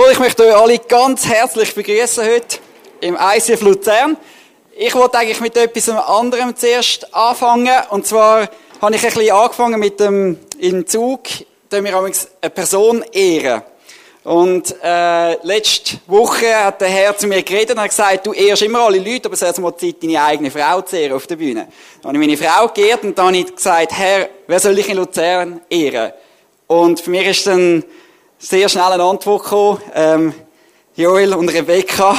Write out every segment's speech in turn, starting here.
Cool, ich möchte euch alle ganz herzlich begrüßen heute im ICF Luzern. Ich wollte eigentlich mit etwas anderem zuerst anfangen. Und zwar habe ich ein bisschen angefangen mit dem, in Zug, da wir eine Person ehren. Und äh, letzte Woche hat der Herr zu mir geredet und hat gesagt, du ehrst immer alle Leute, aber es ist mal Zeit, deine eigene Frau zu ehren auf der Bühne. Dann habe ich meine Frau geehrt und dann habe ich gesagt, Herr, wer soll ich in Luzern ehren? Und für mich ist dann sehr schnell eine Antwort gekommen, ähm, Joel und Rebecca.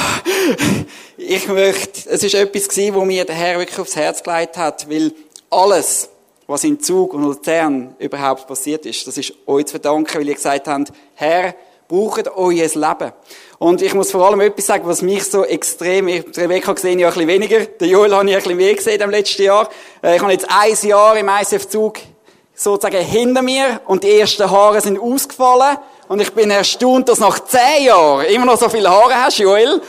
ich möchte, es ist etwas gewesen, wo mir der Herr wirklich aufs Herz gelegt hat, weil alles, was in Zug und Luzern überhaupt passiert ist, das ist euch zu verdanken, weil ihr gesagt habt, Herr, braucht euer Leben. Und ich muss vor allem etwas sagen, was mich so extrem, Rebecca gesehen ja ein bisschen weniger, der Joel habe ich ein bisschen mehr gesehen im letzten Jahr. Äh, ich habe jetzt ein Jahr im ICF-Zug sozusagen hinter mir und die ersten Haare sind ausgefallen und ich bin erstaunt, dass nach zehn Jahren immer noch so viele Haare hast, Joel.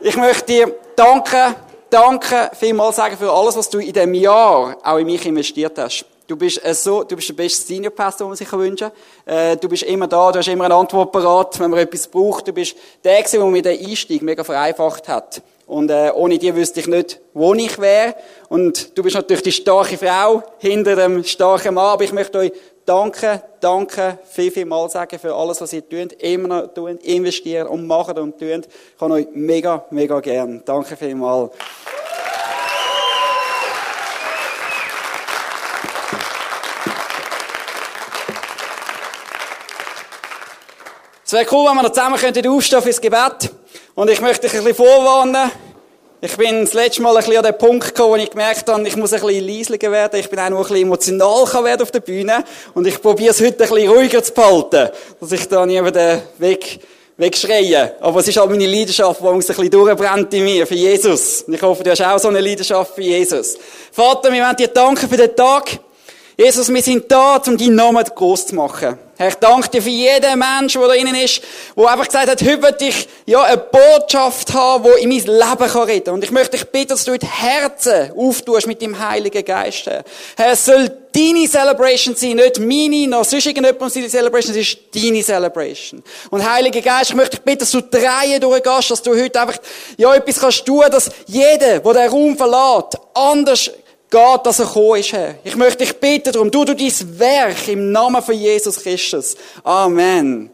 Ich möchte dir danken, danke vielmals sagen für alles, was du in diesem Jahr auch in mich investiert hast. Du bist äh, so, du bist der beste Senior Pastor, den man sich wünschen kann. Äh, du bist immer da, du hast immer eine Antwort parat, wenn man etwas braucht. Du bist der, der mir den Einstieg mega vereinfacht hat. Und äh, ohne die wüsste ich nicht, wo ich wäre. Und du bist natürlich die starke Frau hinter dem starken Mann. Aber ich möchte euch danken, danken, viel, viel mal sagen für alles, was ihr tut, immer noch tun, investieren und machen und tun. Ich habe euch mega, mega gern. Danke vielmals. Es wäre cool, wenn wir noch zusammen könnten aufstehen fürs Gebet. Und ich möchte dich ein bisschen vorwarnen. Ich bin das letzte Mal ein bisschen an den Punkt gekommen, wo ich gemerkt habe, ich muss ein bisschen leislicher werden. Ich bin auch noch ein bisschen emotional werden auf der Bühne. Und ich probiere es heute ein bisschen ruhiger zu behalten. Dass ich da niemanden weg, wegschreie. Aber es ist auch meine Leidenschaft, die ein bisschen durchbrennt in mir, für Jesus. Und ich hoffe, du hast auch so eine Leidenschaft für Jesus. Vater, wir wollen dir danken für den Tag. Jesus, wir sind da, um deinen Namen groß zu machen. Herr, ich danke dir für jeden Menschen, der da innen ist, der einfach gesagt hat, heute will ich, ja, eine Botschaft haben, die in mein Leben kann reden. Und ich möchte dich bitten, dass du die Herzen auftust mit dem Heiligen Geist. Herr es soll deine Celebration sein, nicht meine, noch sonst irgendjemand seine Celebration, es ist deine Celebration. Und Heiliger Geist, ich möchte dich bitten, dass du drei durchgehst, dass du heute einfach, ja, etwas kannst tun, dass jeder, der den Raum verlässt, anders geht, dass er gekommen ist, Herr. Ich möchte dich bitten darum, du, du dein Werk im Namen von Jesus Christus. Amen.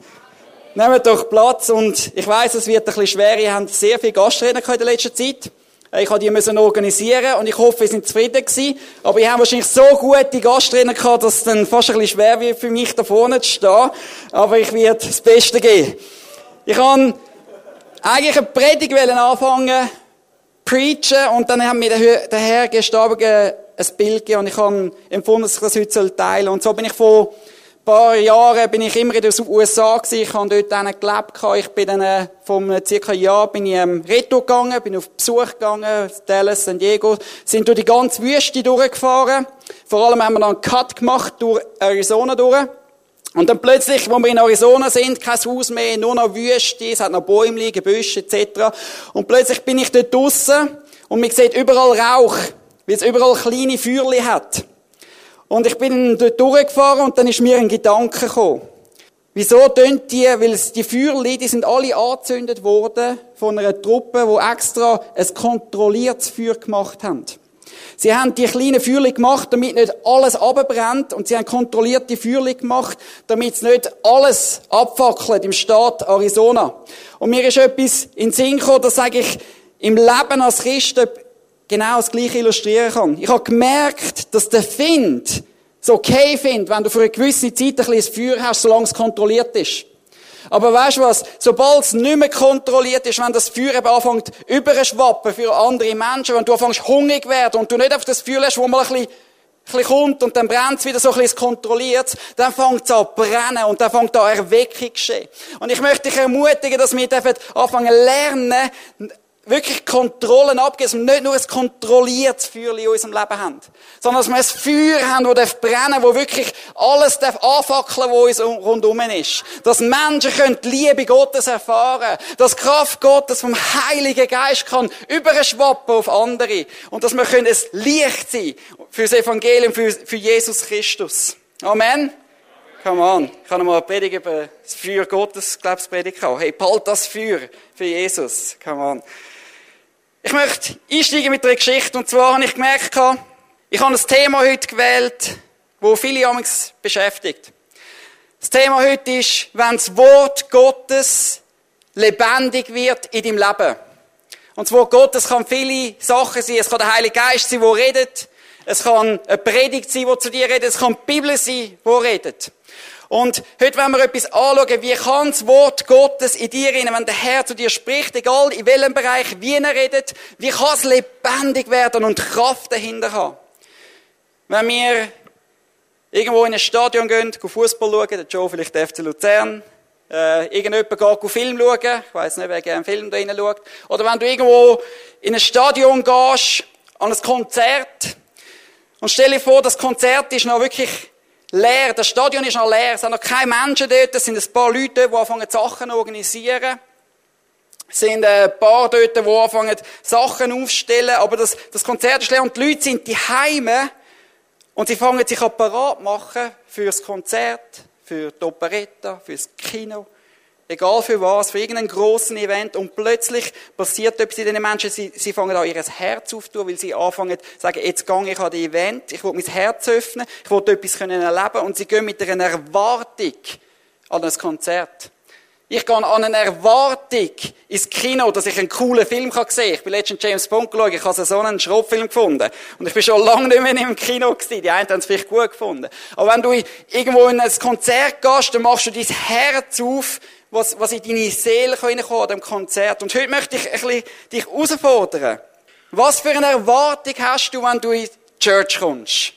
Nehmt doch Platz und ich weiß, es wird ein bisschen schwer. Ihr habt sehr viele Gastredner in der letzten Zeit. Ich habe die müssen organisieren und ich hoffe, wir sind zufrieden gewesen. Aber ich habe wahrscheinlich so gute Gastredner gehabt, dass es dann fast ein bisschen schwer wird für mich da vorne zu stehen. Aber ich werde das Beste geben. Ich kann eigentlich eine Predigt anfangen preachen und dann haben mir der Herr gestern ein Bild gegeben und ich habe empfunden, dass ich das heute teilen soll. Und so bin ich vor ein paar Jahren bin ich immer in den USA gewesen. Ich habe dort dann gelebt. Ich bin dann äh, vom circa Jahr bin ich ähm, Retour gegangen, bin auf Besuch gegangen, Dallas, San Diego, sind durch die ganze Wüste durchgefahren. Vor allem haben wir dann einen Cut gemacht durch Arizona durch. Und dann plötzlich, wo wir in Arizona sind, kein Haus mehr, nur noch Wüste, es hat noch Bäume, Gebüsche etc. Und plötzlich bin ich dort draussen und man sieht überall Rauch, weil es überall kleine Feuerchen hat. Und ich bin dort durchgefahren und dann ist mir ein Gedanke gekommen. Wieso tönt die? Weil die Feuerchen, die sind alle angezündet worden von einer Truppe, die extra ein kontrolliertes Feuer gemacht haben. Sie haben die kleinen Feuerchen gemacht, damit nicht alles abbrennt. Und sie haben kontrollierte Feuerchen gemacht, damit nicht alles abfackelt im Staat Arizona. Und mir ist etwas in den Sinn gekommen, das sage ich im Leben als Christen genau das Gleiche illustrieren kann. Ich habe gemerkt, dass der Find es okay findet, wenn du für eine gewisse Zeit ein bisschen Feuer hast, solange es kontrolliert ist. Aber weißt du was? Sobald es nicht mehr kontrolliert ist, wenn das Feuer eben anfängt überschwappen für andere Menschen, wenn du anfängst hungrig werden und du nicht auf das Feuer lässt, wo mal ein bisschen, bisschen kommt und dann brennt es wieder so ein bisschen kontrolliert, dann fängt es an zu brennen und dann fängt da Erweckung geschehen. Und ich möchte dich ermutigen, dass wir anfangen lernen, wirklich Kontrollen abgeben, dass wir nicht nur ein kontrolliertes Feuer in unserem Leben haben, sondern dass wir ein Feuer haben, das brennen darf, wo wirklich alles darf anfackeln, was uns rundum ist. Dass Menschen können die Liebe Gottes erfahren, dass Kraft Gottes vom Heiligen Geist kann überschwappen auf andere und dass wir können ein Licht sein für das Evangelium, für, für Jesus Christus. Amen. Come on. Ich habe mal eine Predigt über das Feuer Gottes, glaube ich. Hey, bald das Feuer für Jesus. Come on. Ich möchte einsteigen mit einer Geschichte. Und zwar habe ich gemerkt, ich habe ein Thema heute gewählt, wo viele amigs beschäftigt. Das Thema heute ist, wenn das Wort Gottes lebendig wird in deinem Leben. Und das Wort Gottes kann viele Sachen sein. Es kann der Heilige Geist sein, der redet. Es kann eine Predigt sein, die zu dir redet. Es kann die Bibel sein, die redet. Und heute wollen wir etwas anschauen, wie kann das Wort Gottes in dir rein, wenn der Herr zu dir spricht, egal in welchem Bereich, wie er redet, wie kann es lebendig werden und Kraft dahinter haben. Wenn wir irgendwo in ein Stadion gehen, Fußball schauen, der Joe vielleicht der FC Luzern, äh, irgendjemand geht auf Film schauen, ich weiss nicht, wer gerne Film da schaut, oder wenn du irgendwo in ein Stadion gehst, an ein Konzert, und stell dir vor, das Konzert ist noch wirklich leer. Das Stadion ist noch leer. Es sind noch keine Menschen dort. Es sind ein paar Leute, die anfangen, Sachen zu organisieren. Es sind ein paar dort, die anfangen, Sachen aufzustellen. Aber das, das Konzert ist leer und die Leute sind die Heime. Und sie fangen sich apparat machen für das Konzert, für die Operetta, für das Kino. Egal für was, für irgendeinen grossen Event. Und plötzlich passiert etwas in den Menschen. Sie, sie fangen an, ihr Herz aufzutun, weil sie anfangen zu sagen, jetzt gehe ich an das Event, ich will mein Herz öffnen, ich will etwas können erleben. Und sie gehen mit einer Erwartung an das Konzert. Ich gehe an eine Erwartung ins Kino, dass ich einen coolen Film sehen kann. Ich bin letztens James Bond geschaut, ich habe so einen Schrottfilm gefunden. Und ich bin schon lange nicht mehr im Kino gewesen. Die einen haben es vielleicht gut gefunden. Aber wenn du irgendwo in ein Konzert gehst, dann machst du dein Herz auf was, was in deine Seele reinkommen an dem Konzert. Und heute möchte ich ein bisschen dich herausfordern. Was für eine Erwartung hast du, wenn du in die Church kommst?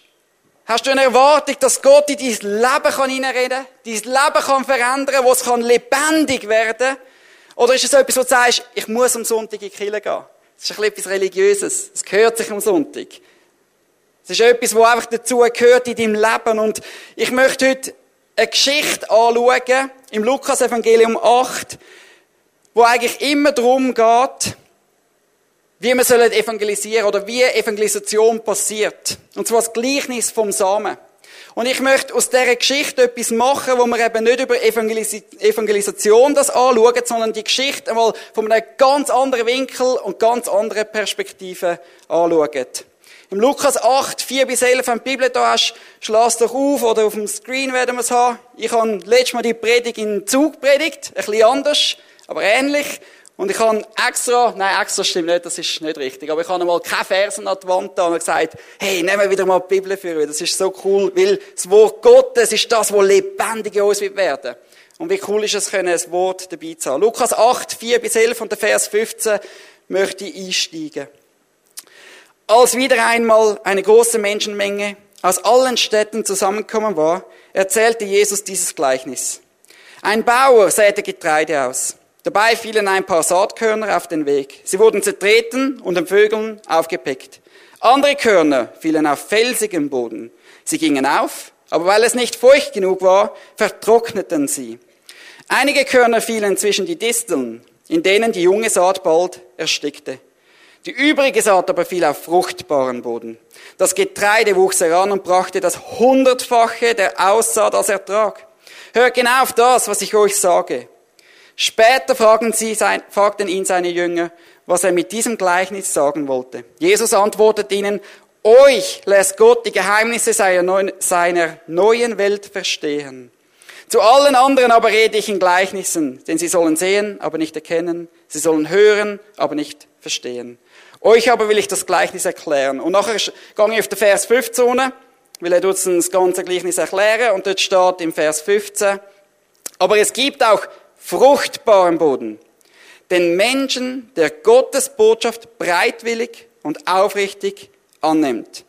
Hast du eine Erwartung, dass Gott in dein Leben kann hineinreden kann, dein Leben kann verändern, wo es kann lebendig werden? Oder ist es etwas, wo du sagst, ich muss am Sonntag in die Kirche gehen? Das ist ein etwas Religiöses. Es gehört sich am Sonntag. Es ist etwas, wo einfach dazu gehört in deinem Leben. Und ich möchte heute eine Geschichte anschauen, im Lukas-Evangelium 8, wo eigentlich immer darum geht, wie wir sollen evangelisieren oder wie Evangelisation passiert. Und zwar das Gleichnis vom Samen. Und ich möchte aus dieser Geschichte etwas machen, wo wir eben nicht über Evangelis Evangelisation das anschauen, sondern die Geschichte einmal von einem ganz anderen Winkel und ganz anderen Perspektive anschauen. Im Lukas 8, 4 bis 11, wenn du die Bibel da hast, schlag doch auf oder auf dem Screen werden wir es haben. Ich habe letztes Mal die Predigt in Zug predigt, ein bisschen anders, aber ähnlich. Und ich habe extra, nein, extra stimmt nicht, das ist nicht richtig, aber ich habe einmal keine Versen an die Wand da und gesagt, hey, nehmen wir wieder mal die Bibel für euch. Das ist so cool, weil das Wort Gottes ist das, was lebendig in uns wird werden. Und wie cool ist es, können ein Wort dabei zu haben. Lukas 8, 4 bis 11 und der Vers 15 möchte ich einsteigen. Als wieder einmal eine große Menschenmenge aus allen Städten zusammengekommen war, erzählte Jesus dieses Gleichnis. Ein Bauer säte Getreide aus. Dabei fielen ein paar Saatkörner auf den Weg. Sie wurden zertreten und den Vögeln aufgepickt. Andere Körner fielen auf felsigem Boden. Sie gingen auf, aber weil es nicht feucht genug war, vertrockneten sie. Einige Körner fielen zwischen die Disteln, in denen die junge Saat bald erstickte. Die übrige Saat aber fiel auf fruchtbaren Boden. Das Getreide wuchs heran und brachte das Hundertfache der Aussaat als Ertrag. Hört genau auf das, was ich euch sage. Später fragten, sie, fragten ihn seine Jünger, was er mit diesem Gleichnis sagen wollte. Jesus antwortet ihnen, euch lässt Gott die Geheimnisse seiner neuen Welt verstehen. Zu allen anderen aber rede ich in Gleichnissen, denn sie sollen sehen, aber nicht erkennen, sie sollen hören, aber nicht verstehen. Euch aber will ich das Gleichnis erklären. Und nachher gehe ich auf den Vers 15, weil er uns das ganze Gleichnis erklären und dort steht im Vers 15, aber es gibt auch fruchtbaren Boden. Den Menschen, der Gottes Botschaft breitwillig und aufrichtig annimmt.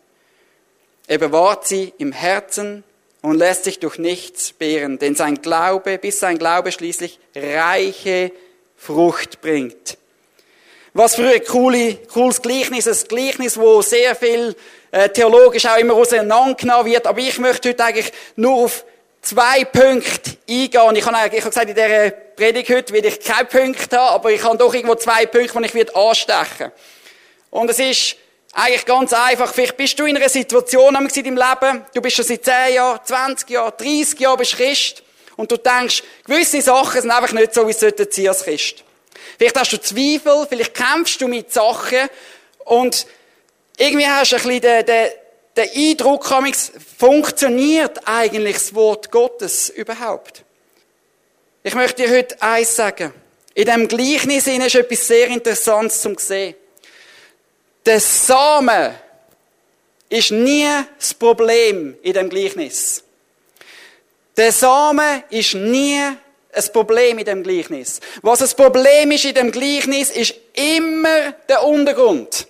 Er bewahrt sie im Herzen und lässt sich durch nichts behren, denn sein Glaube, bis sein Glaube schließlich reiche Frucht bringt. Was für ein coole, cooles Gleichnis, ein Gleichnis, wo sehr viel äh, theologisch auch immer auseinandergenommen wird. Aber ich möchte heute eigentlich nur auf zwei Punkte eingehen. Ich habe, eigentlich, ich habe gesagt, in dieser Predigt heute will ich keine Punkte haben, aber ich habe doch irgendwo zwei Punkte, die ich wird anstechen Und es ist Eigentlich ganz einfach. Vielleicht bist du in einer Situation in deinem Leben, du bist schon seit 10 Jahren, 20 Jahren, 30 Jahren bist Christ und du denkst, gewisse Sachen sind einfach nicht so, wie sein sollten als Christ. Vielleicht hast du Zweifel, vielleicht kämpfst du mit Sachen und irgendwie hast du ein bisschen den, den, den Eindruck, funktioniert eigentlich das Wort Gottes überhaupt? Ich möchte dir heute eins sagen. In dem Gleichnis ist etwas sehr Interessantes zum sehen. Der Samen ist nie das Problem in dem Gleichnis. Der Samen ist nie ein Problem in dem Gleichnis. Was das Problem ist in dem Gleichnis, ist immer der Untergrund.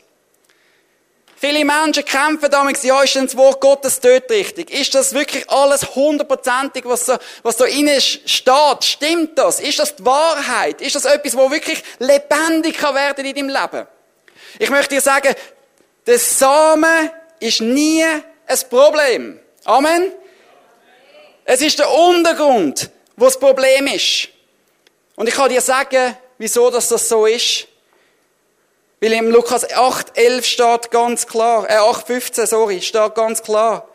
Viele Menschen kämpfen damit, ja, ist denn das Wort Gottes dort richtig? Ist das wirklich alles hundertprozentig, was so, was da innen steht? Stimmt das? Ist das die Wahrheit? Ist das etwas, wo wirklich lebendig kann werden in deinem Leben? Ich möchte dir sagen, der Samen ist nie ein Problem. Amen? Es ist der Untergrund, wo das Problem ist. Und ich kann dir sagen, wieso das so ist. Weil im Lukas 8, 11 steht ganz klar, äh 8, 15, sorry, steht ganz klar.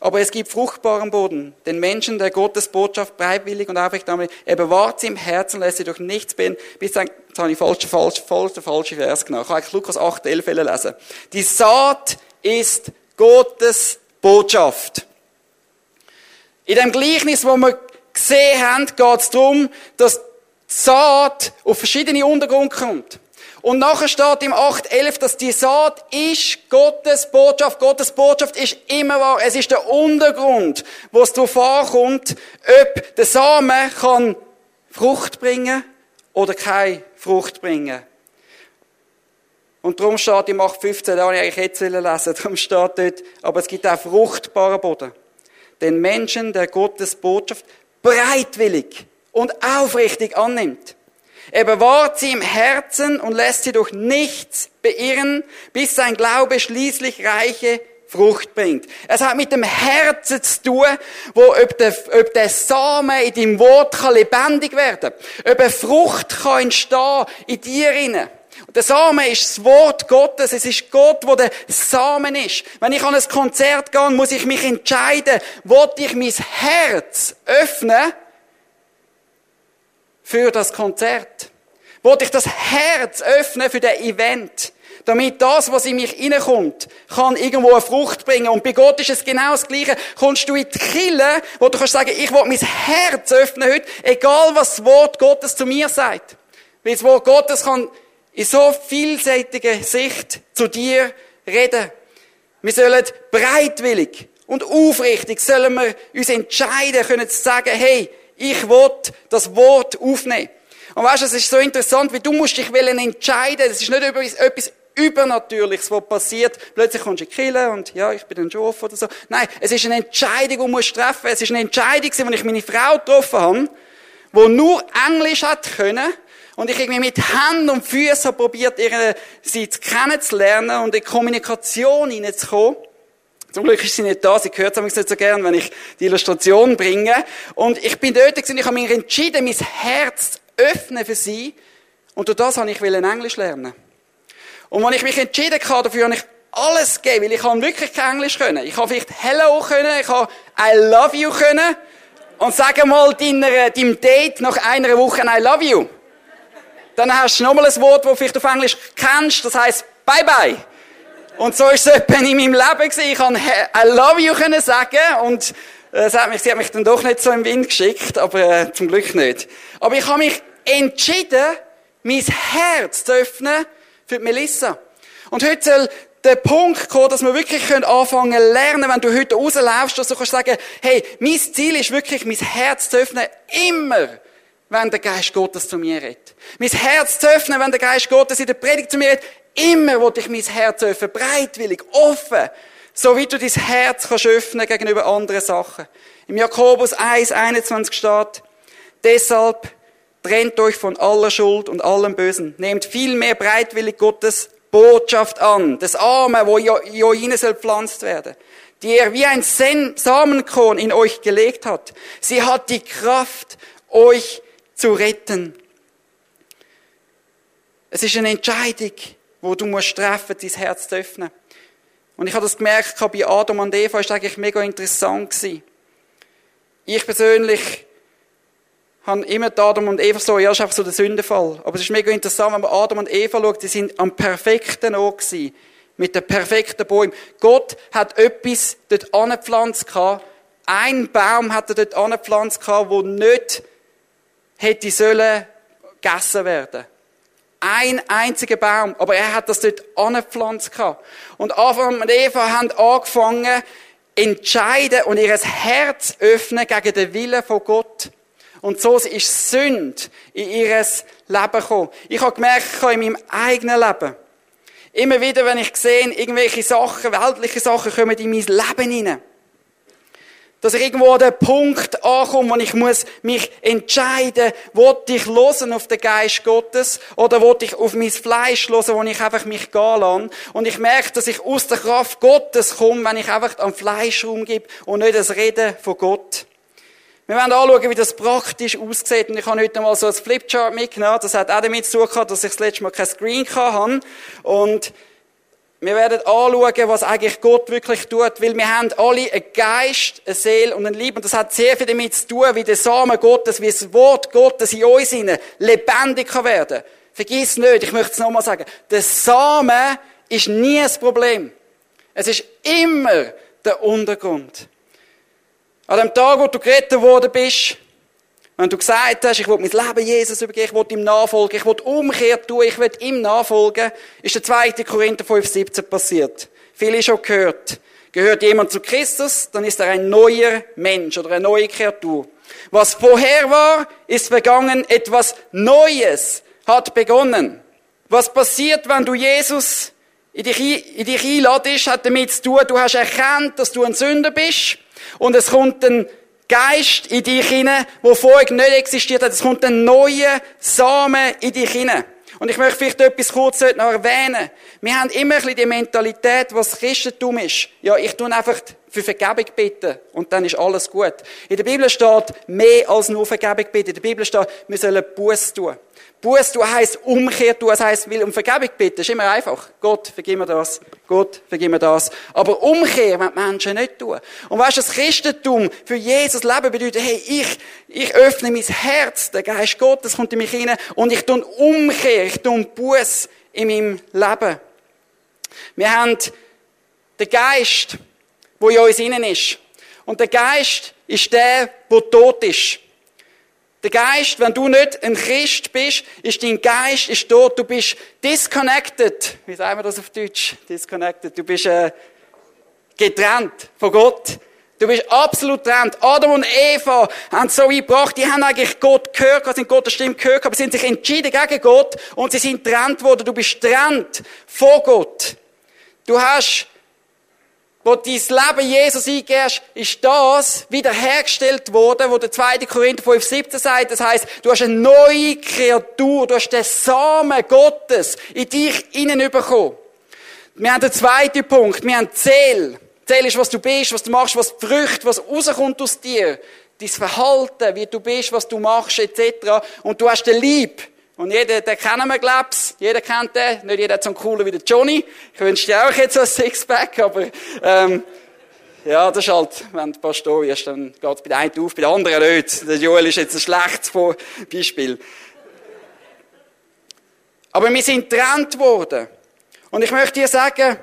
Aber es gibt fruchtbaren Boden. Den Menschen, der Gottes Botschaft bereitwillig und aufrecht damit, er bewahrt sie im Herzen, lässt sie durch nichts bin, bis dann, jetzt habe ich falsch, falsch, falsch, der falsche Vers genommen. Ich kann eigentlich Lukas 8, 11 lesen. Die Saat ist Gottes Botschaft. In dem Gleichnis, wo wir gesehen haben, geht es darum, dass die Saat auf verschiedene Untergrund kommt. Und nachher steht im 8.11, dass die Saat ist Gottes Botschaft. Gottes Botschaft ist immer wahr. Es ist der Untergrund, wo es darauf ankommt, ob der Samen kann Frucht bringen oder keine Frucht bringen. Und darum steht im 8.15, da habe ich eigentlich jetzt lesen darum steht dort, aber es gibt auch fruchtbaren Boden. Den Menschen, der Gottes Botschaft bereitwillig und aufrichtig annimmt. Er bewahrt sie im Herzen und lässt sie durch nichts beirren, bis sein Glaube schließlich reiche Frucht bringt. Es hat mit dem Herzen zu tun, wo ob der, ob der Samen in deinem Wort kann lebendig werden kann. Ob eine Frucht kann entstehen in dir inne. Der Samen ist das Wort Gottes. Es ist Gott, wo der Samen ist. Wenn ich an ein Konzert gehe, muss ich mich entscheiden, wo ich mein Herz öffnen für das Konzert? Wollte ich das Herz öffnen für den Event? Damit das, was in mich reinkommt, kann irgendwo eine Frucht bringen. Und bei Gott ist es genau das Gleiche. Kommst du in die Kille, wo du kannst sagen, ich will mein Herz öffnen heute, egal was das Wort Gottes zu mir sagt. Weil das Wort Gottes kann in so vielseitiger Sicht zu dir reden. Wir sollen breitwillig und aufrichtig sollen wir uns entscheiden können zu sagen, hey, ich will das Wort aufnehmen. Und weißt du, es ist so interessant, wie du musst dich entscheiden. Es ist nicht etwas Übernatürliches, was passiert. Plötzlich kommst du in die Kirche und ja, ich bin ein Jof oder so. Nein, es ist eine Entscheidung, die du musst treffen. Es ist eine Entscheidung, die ich meine Frau getroffen habe, die nur Englisch hat können. Und ich irgendwie mit Händen und Füßen probiert, sie kennenzulernen und in Kommunikation hineinzukommen. Zum Glück ist sie nicht da, sie hört es nicht so gern, wenn ich die Illustration bringe. Und ich bin dort gewesen, ich habe mich entschieden, mein Herz zu öffnen für sie. Und durch das habe ich Englisch lernen. Und wenn ich mich entschieden habe, dafür habe ich alles gegeben, weil ich kann wirklich kein Englisch können. Ich habe vielleicht Hello können, ich habe I love you können. Und sag mal deiner, deinem Date nach einer Woche I love you. Dann hast du nochmal ein Wort, das vielleicht auf Englisch kennst, das heißt Bye Bye. Und so ist es etwa in meinem Leben gewesen. Ich kann I love you können sagen und äh, sie hat, mich, sie hat mich dann doch nicht so im Wind geschickt, aber äh, zum Glück nicht. Aber ich habe mich entschieden, mein Herz zu öffnen für die Melissa. Und heute soll der Punkt kommen, dass wir wirklich anfangen zu lernen, wenn du heute rauslaufst, dass du kannst sagen, hey, mein Ziel ist wirklich, mein Herz zu öffnen, immer, wenn der Geist Gottes zu mir redet. Mein Herz zu öffnen, wenn der Geist Gottes in der Predigt zu mir redet, Immer wollte ich mein Herz öffnen, breitwillig, offen, so wie du dein Herz kannst öffnen gegenüber anderen Sachen. Im Jakobus 1, 21 steht, deshalb trennt euch von aller Schuld und allem Bösen. Nehmt vielmehr breitwillig Gottes Botschaft an, das Arme, wo Joine soll pflanzt werden, die er wie ein Samenkorn in euch gelegt hat. Sie hat die Kraft, euch zu retten. Es ist eine Entscheidung, wo du musst treffen, dein Herz zu öffnen. Und ich habe das gemerkt, bei Adam und Eva ist eigentlich mega interessant gewesen. Ich persönlich habe immer Adam und Eva so, ja, ist einfach so der Sündenfall. Aber es ist mega interessant, wenn man Adam und Eva schaut, die sind am perfekten Ort gewesen. Mit den perfekten Bäumen. Gott hat etwas dort angepflanzt gehabt. Ein Baum hat er dort angepflanzt gehabt, wo nicht hätte sollen gegessen werden. Ein einziger Baum. Aber er hat das dort angepflanzt gehabt. Und Adam und Eva haben angefangen, entscheiden und ihr Herz öffnen gegen den Willen von Gott. Und so ist Sünde in ihr Leben gekommen. Ich habe gemerkt, in meinem eigenen Leben, immer wieder, wenn ich sehe, irgendwelche Sachen, weltliche Sachen kommen in mein Leben hinein, dass ich irgendwo an den Punkt ankomme, wo ich muss mich entscheiden, will ich losen auf den Geist Gottes oder will ich auf mein Fleisch losen, wo ich einfach mich gehen lasse. Und ich merke, dass ich aus der Kraft Gottes komme, wenn ich einfach am Fleisch rumgebe und nicht das Reden von Gott. Wir werden anschauen, wie das praktisch aussieht. Und ich habe heute mal so ein Flipchart mitgenommen. Das hat auch damit zu tun dass ich das letzte Mal kein Screen hatte. Und wir werden anschauen, was eigentlich Gott wirklich tut, weil wir haben alle einen Geist, eine Seele und ein Liebe. Und das hat sehr viel damit zu tun, wie der Samen Gottes, wie das Wort Gottes in uns lebendig kann werden. Vergiss nicht, ich möchte es nochmal sagen, der Samen ist nie das Problem. Es ist immer der Untergrund. An dem Tag, wo du gerettet worden bist, wenn du gesagt hast, ich will mein Leben Jesus übergeben, ich will ihm nachfolgen, ich will Umkehr tun, ich will ihm nachfolgen, ist der 2. Korinther 5,17 passiert. Viele schon gehört. Gehört jemand zu Christus, dann ist er ein neuer Mensch oder eine neue Kreatur. Was vorher war, ist vergangen, etwas Neues hat begonnen. Was passiert, wenn du Jesus in dich, in dich einladest, hat damit zu tun, du hast erkannt, dass du ein Sünder bist, und es kommt ein Geist in dich hinein, der vorher nicht existiert hat. Es kommt ein neuer Samen in dich hinein. Und ich möchte vielleicht etwas kurz noch erwähnen. Wir haben immer ein bisschen die Mentalität, was Christentum ist. Ja, ich tue einfach für Vergebung bitten und dann ist alles gut. In der Bibel steht mehr als nur Vergebung bitten. In der Bibel steht, wir sollen Buß tun. Buß tun heisst Umkehr tun. Das heisst, will um Vergebung bitten, ist immer einfach. Gott, vergib mir das. Gott, vergib mir das. Aber Umkehr wollen die Menschen nicht tun. Und weißt du, das Christentum für Jesus Leben bedeutet, hey, ich, ich öffne mein Herz, der Geist Gottes kommt in mich hinein und ich tue Umkehr, ich tue Buß in meinem Leben. Wir haben den Geist, wo in uns innen ist. Und der Geist ist der, der tot ist. Der Geist, wenn du nicht ein Christ bist, ist dein Geist ist tot. Du bist disconnected. Wie sagen wir das auf Deutsch? Disconnected. Du bist äh, getrennt von Gott. Du bist absolut getrennt. Adam und Eva haben so eingebracht, die haben eigentlich Gott gehört, sind Gottes Stimme gehört, aber sind sich entschieden gegen Gott und sie sind getrennt worden. Du bist getrennt von Gott. Du hast wo dein Leben Jesus eingehst, ist das wiederhergestellt worden, wo der 2. Korinther 5,17 sagt. Das heißt, du hast eine neue Kreatur, du hast den Samen Gottes in dich hineinbekommen. Wir haben den zweiten Punkt, wir haben Zähl. Zähl ist, was du bist, was du machst, was die Früchte, was rauskommt aus dir. Dein Verhalten, wie du bist, was du machst, etc. Und du hast den Lieb. Und jeder, den kennen wir, glaub's. Jeder kennt den. Nicht jeder hat so einen coolen wie der Johnny. Ich wünsche dir auch jetzt so ein Sixpack, aber, ähm, ja, das ist halt, wenn du Pastor wirst, dann geht's bei der einen auf, bei der anderen nicht. Der Joel ist jetzt ein schlechtes Beispiel. Aber wir sind getrennt worden. Und ich möchte dir sagen,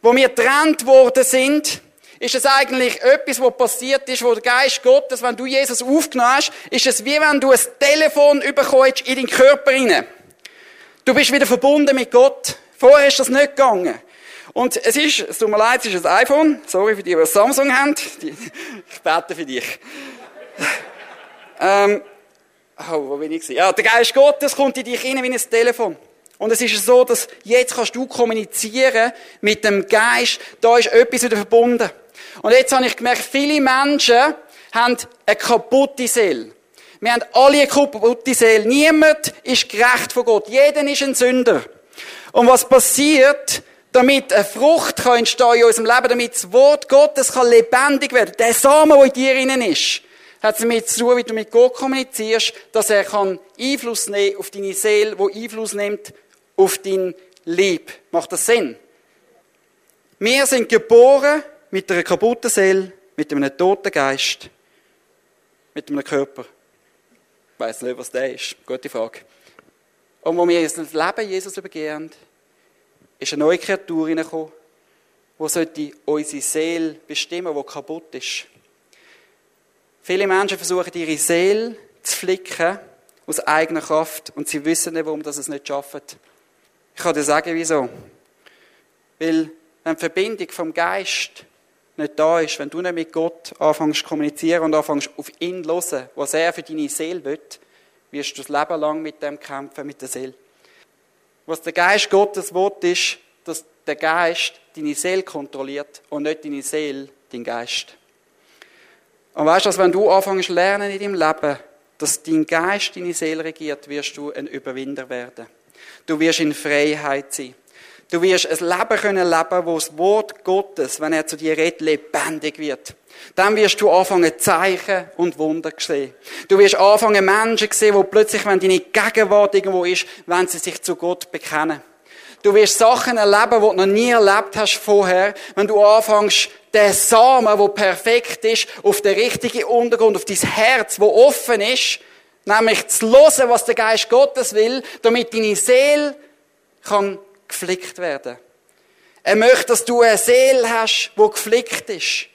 wo wir getrennt worden sind, ist es eigentlich etwas, was passiert ist, wo der Geist Gottes, wenn du Jesus aufgenommen hast, ist es wie wenn du ein Telefon bekommst in deinen Körper hinein. Du bist wieder verbunden mit Gott. Vorher ist das nicht gegangen. Und es ist, es tut mir leid, es ist ein iPhone. Sorry für die, die ein Samsung haben. Ich bete für dich. ähm, oh, wo bin ich? Ja, der Geist Gottes kommt in dich hinein wie ein Telefon. Und es ist so, dass jetzt kannst du kommunizieren mit dem Geist. Da ist etwas wieder verbunden. Und jetzt habe ich gemerkt, viele Menschen haben eine kaputte Seele. Wir haben alle eine kaputte Seele. Niemand ist gerecht von Gott. Jeder ist ein Sünder. Und was passiert, damit eine Frucht kann entstehen in unserem Leben, damit das Wort Gottes kann lebendig werden. Der Samen, der in dir innen ist, hat damit zu tun, wie du mit Gott kommunizierst, dass er kann Einfluss nehmen auf deine Seele, wo Einfluss nimmt auf dein Lieb. Macht das Sinn? Wir sind geboren mit einer kaputten Seele, mit einem toten Geist, mit einem Körper. Ich weiss nicht, was der ist. Gute Frage. Und wo wir das Leben Jesus übergeben, ist eine neue Kreatur hineingekommen, die unsere Seele bestimmen, die kaputt ist. Viele Menschen versuchen, ihre Seele zu flicken aus eigener Kraft und sie wissen nicht, warum sie es nicht schaffen. Ich kann dir sagen, wieso. Weil, wenn die Verbindung vom Geist nicht da ist, wenn du nicht mit Gott anfängst zu kommunizieren und anfängst auf ihn zu hören, was er für deine Seele will, wirst du das Leben lang mit dem kämpfen, mit der Seele. Was der Geist Gottes will, ist, dass der Geist deine Seele kontrolliert und nicht deine Seele dein Geist. Und weißt du, wenn du anfängst zu lernen in deinem Leben, dass dein Geist deine Seele regiert, wirst du ein Überwinder werden. Du wirst in Freiheit sein. Du wirst ein Leben können leben, wo das Wort Gottes, wenn er zu dir redet, lebendig wird. Dann wirst du anfangen, Zeichen und Wunder zu sehen. Du wirst anfangen, Menschen zu sehen, die plötzlich, wenn deine Gegenwart irgendwo ist, wenn sie sich zu Gott bekennen. Du wirst Sachen erleben, die du noch nie erlebt hast vorher, wenn du anfängst, den Samen, der perfekt ist, auf den richtigen Untergrund, auf dein Herz, wo offen ist, nämlich zu hören, was der Geist Gottes will, damit deine Seele kann geflickt werden. Er möchte, dass du eine Seele hast, die geflickt ist.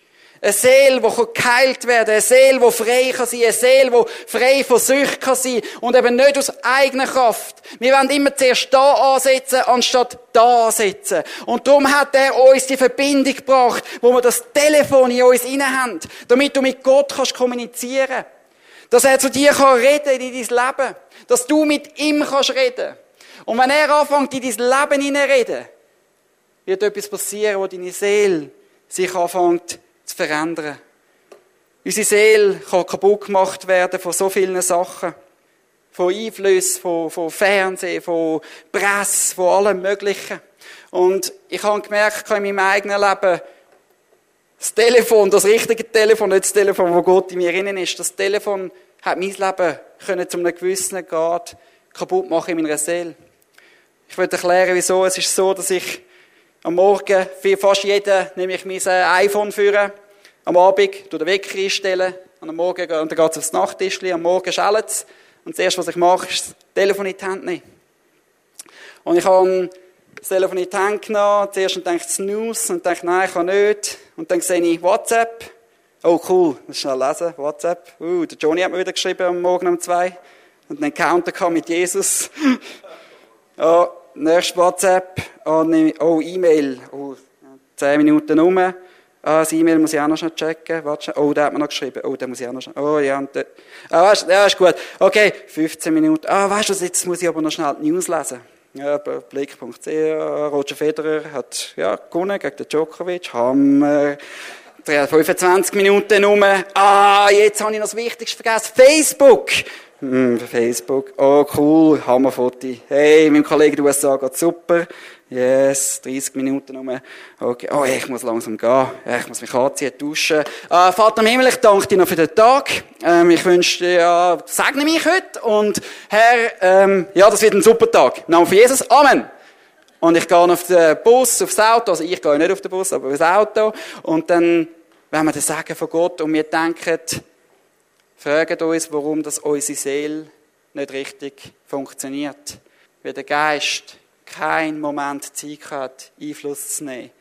Eine Seele, die geheilt werden kann. Eine Seele, die frei kann sein. Eine Seele, die frei von Sucht kann sein. Und eben nicht aus eigener Kraft. Wir wollen immer zuerst da ansetzen, anstatt da ansetzen. Und darum hat er uns die Verbindung gebracht, wo wir das Telefon in uns inne haben. Damit du mit Gott kannst kommunizieren. Dass er zu dir kann reden in dein Leben. Dass du mit ihm kannst reden. Und wenn er anfängt, in dein Leben hineinreden, wird etwas passieren, wo deine Seele sich anfängt zu verändern. Unsere Seele kann kaputt gemacht werden von so vielen Sachen. Von Einflüssen, von, von Fernsehen, von Presse, von allem Möglichen. Und ich habe gemerkt, in meinem eigenen Leben, das Telefon, das richtige Telefon, nicht das Telefon, wo Gott in mir innen ist, das Telefon hat mein Leben können zu einem gewissen Grad kaputt machen in meiner Seele. Ich möchte erklären, wieso. Es ist so, dass ich am Morgen, wie fast jeder, nehme ich mein iPhone führen. Am Abend tue den Wecker einstellen. Und am Morgen, und dann geht es aufs Nachttischli. Am Morgen schellt es. Und das Erste, was ich mache, ist das Telefon in die Hand nehmen. Und ich habe das Telefon in die Hand genommen. Zuerst und denke Snooze. Und denke, nein, ich kann nicht. Und dann sehe ich WhatsApp. Oh, cool. Das schnell lesen. WhatsApp. Uh, der Johnny hat mir wieder geschrieben am Morgen um zwei. Und dann Counter mit Jesus. oh, nächstes WhatsApp, oh, oh E-Mail, oh, 10 Minuten rum. Ah, das E-Mail muss ich auch noch schnell checken. Warte, oh, der hat mir noch geschrieben. Oh, der muss ich auch noch schnell. Oh, ja, und der, ah, weißt, ja, ist gut. Okay, 15 Minuten. Ah, weißt du, jetzt muss ich aber noch schnell die News lesen. Ja, Blick.ch, Roger Federer hat, ja, gewonnen gegen den Djokovic. Hammer. 25 Minuten rum. Ah, jetzt habe ich noch das Wichtigste vergessen. Facebook. Hm, Facebook. Oh, cool. Hammerfoto. Hey, mein Kollege in den USA geht super. Yes, 30 Minuten rum. Okay. Oh, ich muss langsam gehen. Ich muss mich anziehen, duschen. Ah, Vater im Himmel, ich danke dir noch für den Tag. Ähm, ich wünsche dir, ja, segne mich heute. Und Herr, ähm, ja, das wird ein super Tag. Im Namen von Jesus. Amen. Und ich gehe auf den Bus, aufs Auto. Also ich gehe nicht auf den Bus, aber aufs Auto. Und dann werden wir das sagen von Gott und wir denken, fragen uns, warum das unsere Seele nicht richtig funktioniert. Weil der Geist keinen Moment Zeit hat, Einfluss zu nehmen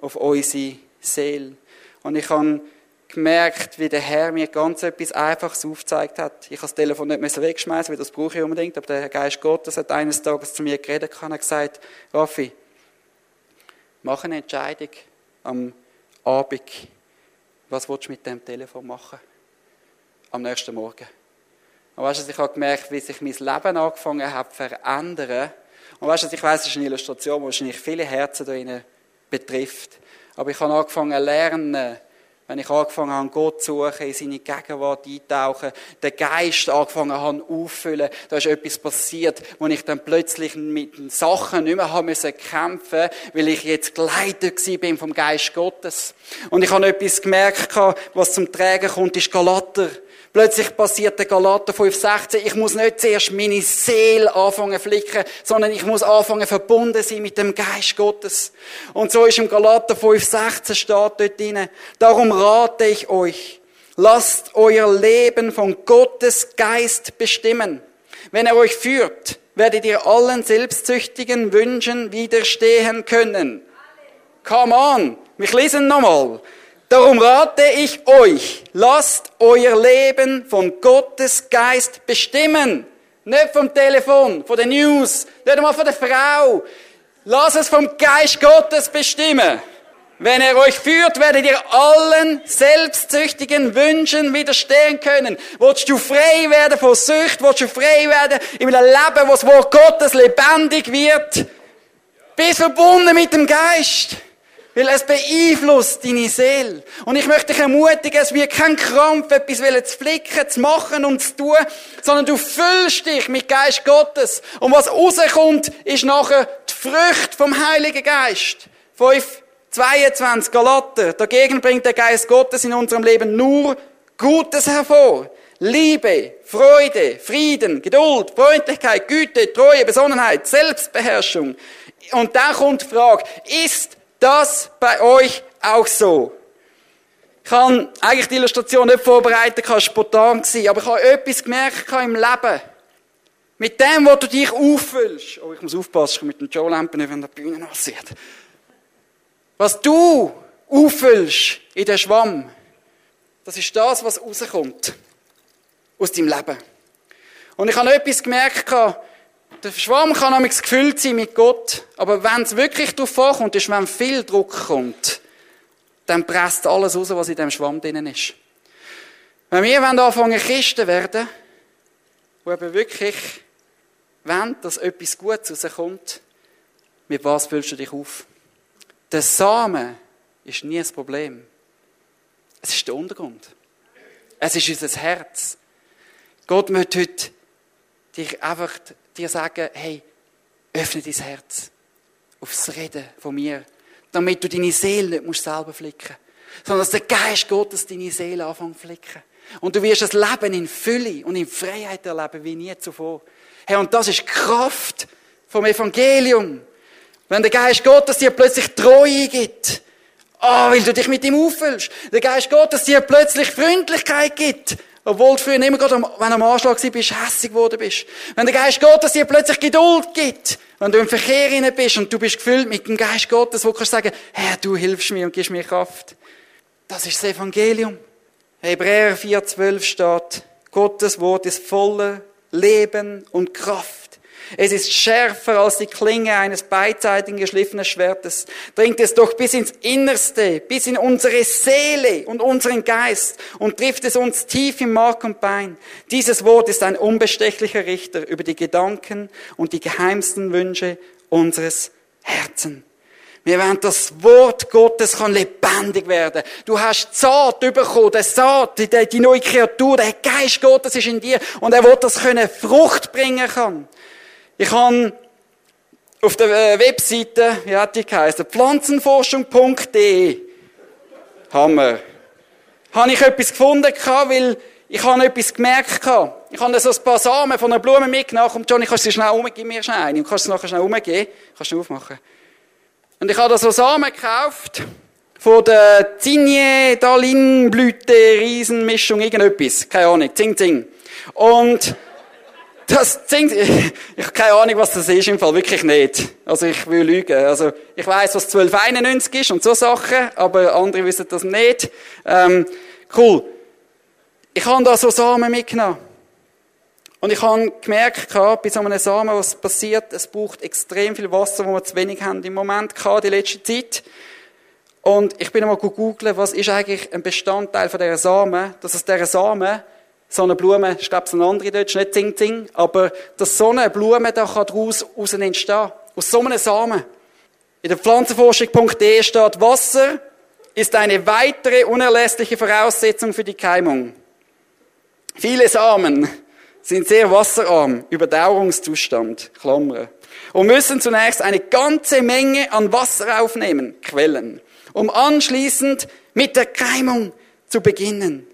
auf unsere Seele. Und ich habe gemerkt, wie der Herr mir ganz etwas Einfaches aufgezeigt hat. Ich habe das Telefon nicht wegschmeißen, weil das brauche ich unbedingt, aber der Geist Gottes hat eines Tages zu mir geredet und gesagt, Raffi, mach eine Entscheidung am Abend. Was willst du mit dem Telefon machen? Am nächsten Morgen. Und weißt du, ich habe gemerkt, wie sich mein Leben angefangen hat zu verändern. Und weißt du, ich weiß, es ist eine Illustration, die wahrscheinlich viele Herzen da betrifft. Aber ich habe angefangen zu lernen, wenn ich angefangen habe, Gott zu suchen, in seine Gegenwart eintauchen, den Geist angefangen habe auffüllen, da ist etwas passiert, wo ich dann plötzlich mit Sachen nicht mehr haben müssen kämpfen, weil ich jetzt geleitet bin vom Geist Gottes. Und ich habe etwas gemerkt, was zum Tragen kommt, ist Galater Plötzlich passiert der Galater 5,16. Ich muss nicht zuerst meine Seele anfangen flicken, sondern ich muss anfangen verbunden sein mit dem Geist Gottes. Und so ist im Galater 5,16 steht dort drin. Darum rate ich euch, lasst euer Leben von Gottes Geist bestimmen. Wenn er euch führt, werdet ihr allen selbstsüchtigen Wünschen widerstehen können. Come on, wir lesen nochmal. Darum rate ich euch, lasst euer Leben von Gottes Geist bestimmen. Nicht vom Telefon, von den News, nicht einmal von der Frau. Lasst es vom Geist Gottes bestimmen. Wenn er euch führt, werdet ihr allen selbstsüchtigen Wünschen widerstehen können. Wolltest du frei werden von Sucht? Wolltest du frei werden in einem Leben, wo das Wort Gottes lebendig wird? Bist verbunden mit dem Geist. Weil es beeinflusst deine Seele. Und ich möchte dich ermutigen, es wird kein Krampf, etwas zu flicken, zu machen und zu tun, sondern du füllst dich mit Geist Gottes. Und was rauskommt, ist nachher die Frucht vom Heiligen Geist. 5, 22 Galater. Dagegen bringt der Geist Gottes in unserem Leben nur Gutes hervor. Liebe, Freude, Frieden, Geduld, Freundlichkeit, Güte, Treue, Besonnenheit, Selbstbeherrschung. Und da kommt die Frage, ist das bei euch auch so? Ich kann eigentlich die Illustration nicht vorbereiten, ich war spontan aber ich habe etwas gemerkt im Leben. Mit dem, wo du dich auffüllst. Oh, ich muss aufpassen, ich mit den Joe-Lampen nicht, wenn der Bühne aussieht. Was du auffüllst in den Schwamm, das ist das, was rauskommt. Aus deinem Leben. Und ich habe etwas gemerkt, der Schwamm kann nämlich gefüllt sein mit Gott, aber wenn es wirklich darauf vorkommt, ist, wenn viel Druck kommt, dann presst alles raus, was in dem Schwamm drinnen ist. Wenn wir anfangen, Christen werden, wo eben wirklich wollen, dass etwas Gutes rauskommt, mit was füllst du dich auf? Der Samen ist nie das Problem. Es ist der Untergrund. Es ist unser Herz. Gott möchte heute dich einfach dir sagen, hey, öffne dein Herz aufs Reden von mir, damit du deine Seele nicht musst selber flicken sondern dass der Geist Gottes deine Seele anfängt zu flicken. Und du wirst das Leben in Fülle und in Freiheit erleben wie nie zuvor. Hey, und das ist die Kraft vom Evangelium. Wenn der Geist Gottes dir plötzlich Treue gibt, oh, weil du dich mit ihm auffüllst. Der Geist Gottes dir plötzlich Freundlichkeit gibt, obwohl du früher immer gerade, wenn du am Anschlag bist, hässig geworden bist. Wenn der Geist Gottes dir plötzlich Geduld gibt, wenn du im Verkehr rein bist und du bist gefüllt mit dem Geist Gottes, wo du kannst sagen, Herr, du hilfst mir und gibst mir Kraft. Das ist das Evangelium. Hebräer 4,12 steht, Gottes Wort ist voller Leben und Kraft. Es ist schärfer als die Klinge eines beidseitigen geschliffenen Schwertes. Dringt es doch bis ins Innerste, bis in unsere Seele und unseren Geist und trifft es uns tief im Mark und Bein. Dieses Wort ist ein unbestechlicher Richter über die Gedanken und die geheimsten Wünsche unseres Herzens. Wir wollen, das Wort Gottes kann lebendig werden. Du hast Saat bekommen, der Saat, die, die neue Kreatur, der Geist Gottes ist in dir und er wird das können Frucht bringen kann. Ich habe auf der äh, Webseite, wie hat die geheißen? Pflanzenforschung.de. Hammer. Habe ich etwas gefunden, weil ich habe etwas gemerkt. Ich habe so ein paar Samen von einer Blume mitgenommen. Und Johnny, kannst du sie schnell umgeben, mir schnell eine. Und kannst du nachher schnell umgeben. Kannst du aufmachen. Und ich habe da so Samen gekauft. Von der Zinie, Dalin, Blüte, Riesenmischung, irgendetwas. Keine Ahnung. Zing, zing. Und, das Ding, ich habe keine Ahnung, was das ist im Fall, wirklich nicht. Also ich will lügen. Also ich weiß, was 1291 ist und so Sachen, aber andere wissen das nicht. Ähm, cool. Ich habe da so Samen mitgenommen. Und ich habe gemerkt, bei so einem Samen, was passiert, es braucht extrem viel Wasser, wo wir zu wenig haben im Moment, die letzte Zeit. Und ich bin einmal googeln, was ist eigentlich ein Bestandteil von dieser Samen, dass es dieser Samen so eine Blume, ich glaube, so eine andere Deutsch, nicht Zing Zing, aber dass so eine Blume da kann daraus raus entstehen. Aus so einem Samen. In der Pflanzenforschung.de steht, Wasser ist eine weitere unerlässliche Voraussetzung für die Keimung. Viele Samen sind sehr wasserarm, Überdauerungszustand, Klammer, und müssen zunächst eine ganze Menge an Wasser aufnehmen, Quellen, um anschließend mit der Keimung zu beginnen.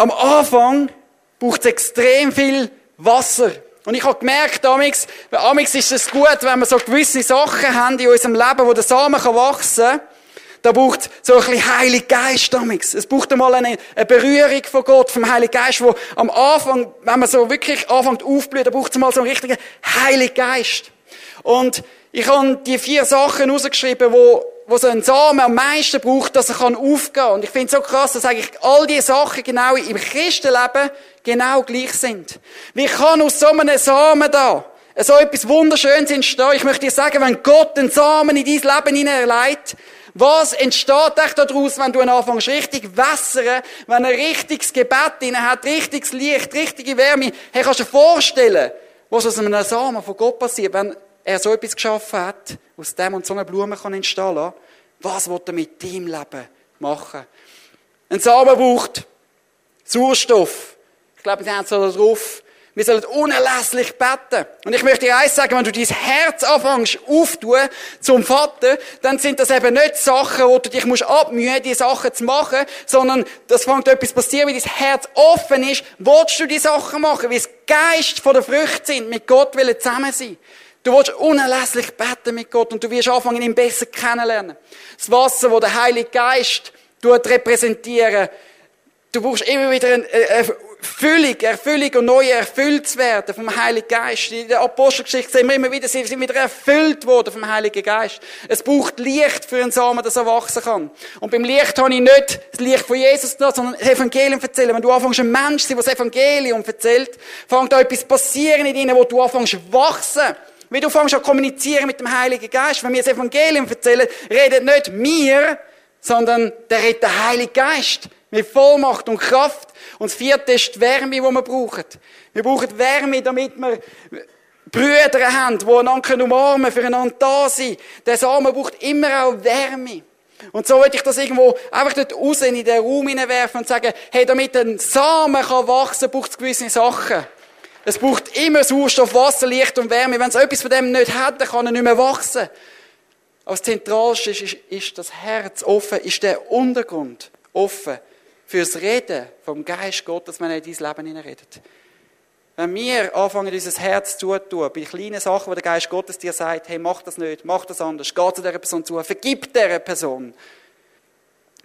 Am Anfang braucht es extrem viel Wasser. Und ich habe gemerkt, amix, amix ist es gut, wenn wir so gewisse Sachen haben in unserem Leben, wo der Samen wachsen kann. Da braucht so ein bisschen Heilig Geist amix. Es braucht einmal eine, eine Berührung von Gott, vom Heiligen Geist, wo am Anfang, wenn man so wirklich anfängt aufblühen, da braucht es mal so einen richtigen Heiligen Geist. Und ich habe die vier Sachen rausgeschrieben, wo, wo so ein Samen am meisten braucht, dass er kann aufgehen kann. Und ich finde es so krass, dass eigentlich all diese Sachen genau im Christenleben genau gleich sind. Wie kann aus so einem Samen da so etwas Wunderschönes entstehen? Ich möchte dir sagen, wenn Gott den Samen in dein Leben hineinlegt, was entsteht echt daraus, wenn du anfängst richtig wässern, wenn ein richtiges Gebet drin hat, richtiges Licht, richtige Wärme? Hey, kannst du dir vorstellen, was aus einem Samen von Gott passiert, wenn er so etwas geschaffen hat, aus dem und so eine Blume kann entstehen lassen, was wird er mit deinem Leben machen? Ein Samen braucht Sauerstoff. Ich glaube, sie haben es so drauf. Wir sollen unerlässlich beten. Und ich möchte dir eins sagen, wenn du dein Herz anfängst auftun zum Vater, dann sind das eben nicht Sachen, wo du dich musst abmühen, die Sachen zu machen, sondern das fängt etwas passieren, wie dein Herz offen ist, willst du die Sachen machen, wie es Geist von der Früchte sind, mit Gott will zusammen sein. Du willst unerlässlich beten mit Gott und du wirst anfangen, ihn besser kennenlernen. Das Wasser, wo der Heilige Geist repräsentieren, du brauchst immer wieder eine Erfüllung, Erfüllung und neu erfüllt zu werden vom Heiligen Geist. In der Apostelgeschichte sehen wir immer wieder, sie sind wieder erfüllt worden vom Heiligen Geist. Es braucht Licht für einen Samen, dass er wachsen kann. Und beim Licht habe ich nicht das Licht von Jesus genommen, sondern das Evangelium erzählen. Wenn du anfängst, ein Mensch zu sein, der das Evangelium erzählt, fängt da etwas passieren in dir, wo du anfängst wachsen. Wie du fängst an kommunizieren mit dem Heiligen Geist. Wenn wir das Evangelium erzählen, redet nicht mir, sondern der redet der Heilige Geist. Mit Vollmacht und Kraft. Und das vierte ist die Wärme, die wir brauchen. Wir brauchen Wärme, damit wir Brüder haben, die einander umarmen, füreinander da sein. Der Samen braucht immer auch Wärme. Und so würde ich das irgendwo einfach dort raus in den Raum hineinwerfen und sagen, hey, damit ein Samen kann wachsen, braucht es gewisse Sachen. Es braucht immer Sauerstoff, Wasser, Licht und Wärme. Wenn es etwas von dem nicht hat, dann kann er nicht mehr wachsen. Aber das Zentralste ist, ist, ist das Herz offen, ist der Untergrund offen fürs Reden vom Geist Gottes, wenn er in dein Leben hineinredet. Wenn wir anfangen, unser Herz zutun, bei kleinen Sachen, wo der Geist Gottes dir sagt, hey, mach das nicht, mach das anders, geh zu dieser Person zu, vergib dieser Person.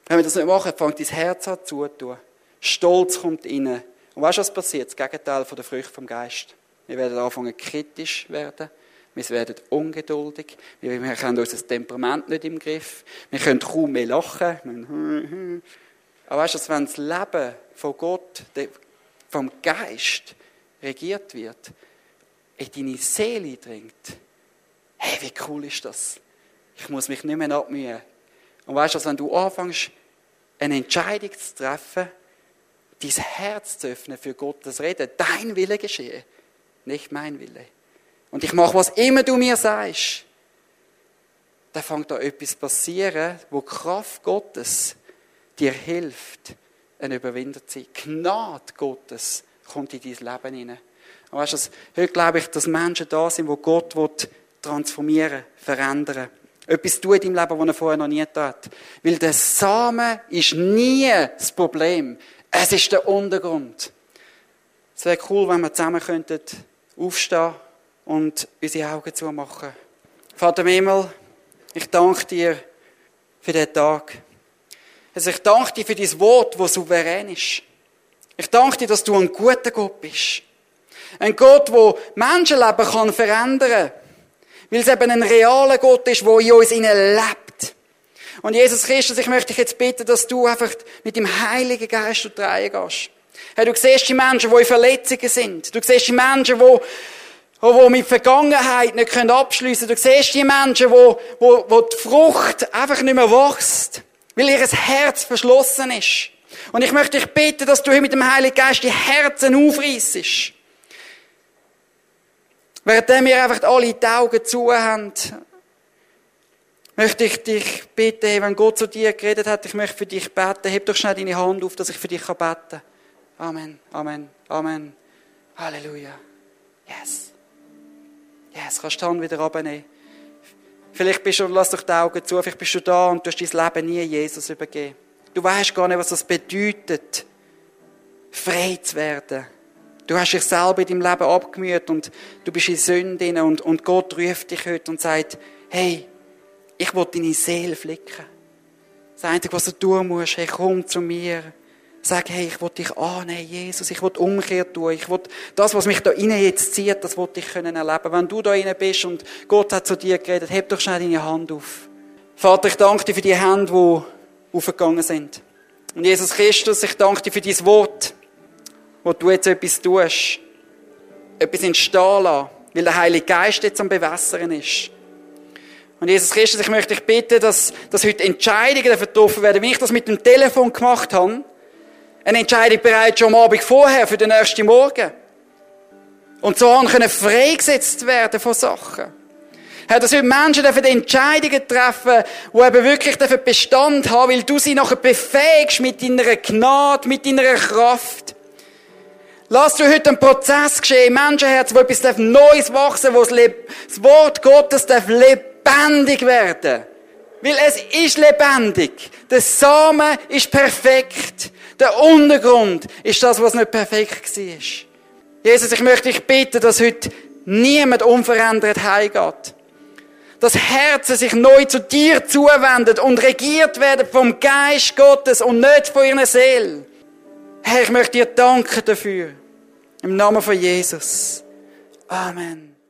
Wenn wir das nicht machen, fängt dein Herz an zutun. Stolz kommt rein. Und weißt du, was passiert? Das Gegenteil von der Frucht vom Geist. Wir werden anfangen, kritisch werden. Wir werden ungeduldig. Wir haben unser Temperament nicht im Griff. Wir können kaum mehr lachen. Aber weißt du, wenn das Leben von Gott, vom Geist regiert wird, in deine Seele dringt, hey, wie cool ist das? Ich muss mich nicht mehr abmühen. Und weißt du, wenn du anfängst, eine Entscheidung zu treffen, dein Herz zu öffnen für Gottes Reden. Dein Wille geschehe, nicht mein Wille. Und ich mache, was immer du mir sagst. Dann fängt da etwas passieren, wo die Kraft Gottes dir hilft, ein Überwinder zu sein. Gnade Gottes kommt in dein Leben hinein. Und weißt du, heute glaube ich, dass Menschen da sind, wo Gott transformieren, verändern. Etwas in deinem Leben, was er vorher noch nie tat. Weil der Samen ist nie das Problem. Es ist der Untergrund. Es wäre cool, wenn wir zusammen könnten aufstehen und unsere Augen zumachen. Vater im Himmel, ich danke dir für den Tag. Also ich danke dir für dein Wort, das souverän ist. Ich danke dir, dass du ein guter Gott bist. Ein Gott, der Menschenleben verändern kann. Weil es eben ein realer Gott ist, der in uns lebt. Und Jesus Christus, ich möchte dich jetzt bitten, dass du einfach mit dem Heiligen Geist durch die gehst. Hey, du siehst die Menschen, die in Verletzungen sind. Du siehst die Menschen, die die mit Vergangenheit nicht abschliessen können. Du siehst die Menschen, wo, wo, wo die Frucht einfach nicht mehr wächst, weil ihr Herz verschlossen ist. Und ich möchte dich bitten, dass du hier mit dem Heiligen Geist die Herzen aufreißt. Während wir einfach alle die Augen zu haben möchte ich dich bitten, wenn Gott zu dir geredet hat, ich möchte für dich beten, heb doch schnell deine Hand auf, dass ich für dich beten kann. Amen, Amen, Amen. Halleluja. Yes. Yes, kannst du die Hand wieder abnehmen. Vielleicht bist du, lass doch die Augen zu, vielleicht bist du da und du hast dein Leben nie Jesus übergeben. Du weißt gar nicht, was das bedeutet, frei zu werden. Du hast dich selber in deinem Leben abgemüht und du bist in Sünden und, und Gott ruft dich heute und sagt, hey, ich will deine Seele flicken. Das Einzige, was du tun musst, hey, komm zu mir. Sag, hey, ich will dich annehmen, Jesus. Ich will Umkehr tun. Ich will das, was mich da innen jetzt zieht, das will ich können erleben. Wenn du da innen bist und Gott hat zu dir geredet, heb doch schnell deine Hand auf. Vater, ich danke dir für die Hände, die aufgegangen sind. Und Jesus Christus, ich danke dir für dein Wort, wo du jetzt etwas tust. Etwas entstehen lassen, weil der Heilige Geist jetzt am Bewässern ist. Und Jesus Christus, ich möchte dich bitten, dass, dass heute Entscheidungen getroffen werden, wie ich das mit dem Telefon gemacht habe. Eine Entscheidung bereits schon am Abend vorher für den nächsten Morgen. Und so können freigesetzt werden von Sachen. Herr, dass heute Menschen dürfen Entscheidungen treffen, die eben wirklich Bestand haben, weil du sie nachher befähigst mit deiner Gnade, mit deiner Kraft. Lass du heute einen Prozess geschehen im Menschenherz, wo etwas Neues wachsen wo das Wort Gottes lebendig werden Weil es ist lebendig. Der Samen ist perfekt. Der Untergrund ist das, was nicht perfekt war. Jesus, ich möchte dich bitten, dass heute niemand unverändert heimgeht. Dass Herzen sich neu zu dir zuwenden und regiert werden vom Geist Gottes und nicht von ihrer Seele. Herr, ich möchte dir danken dafür. Im Namen von Jesus. Amen.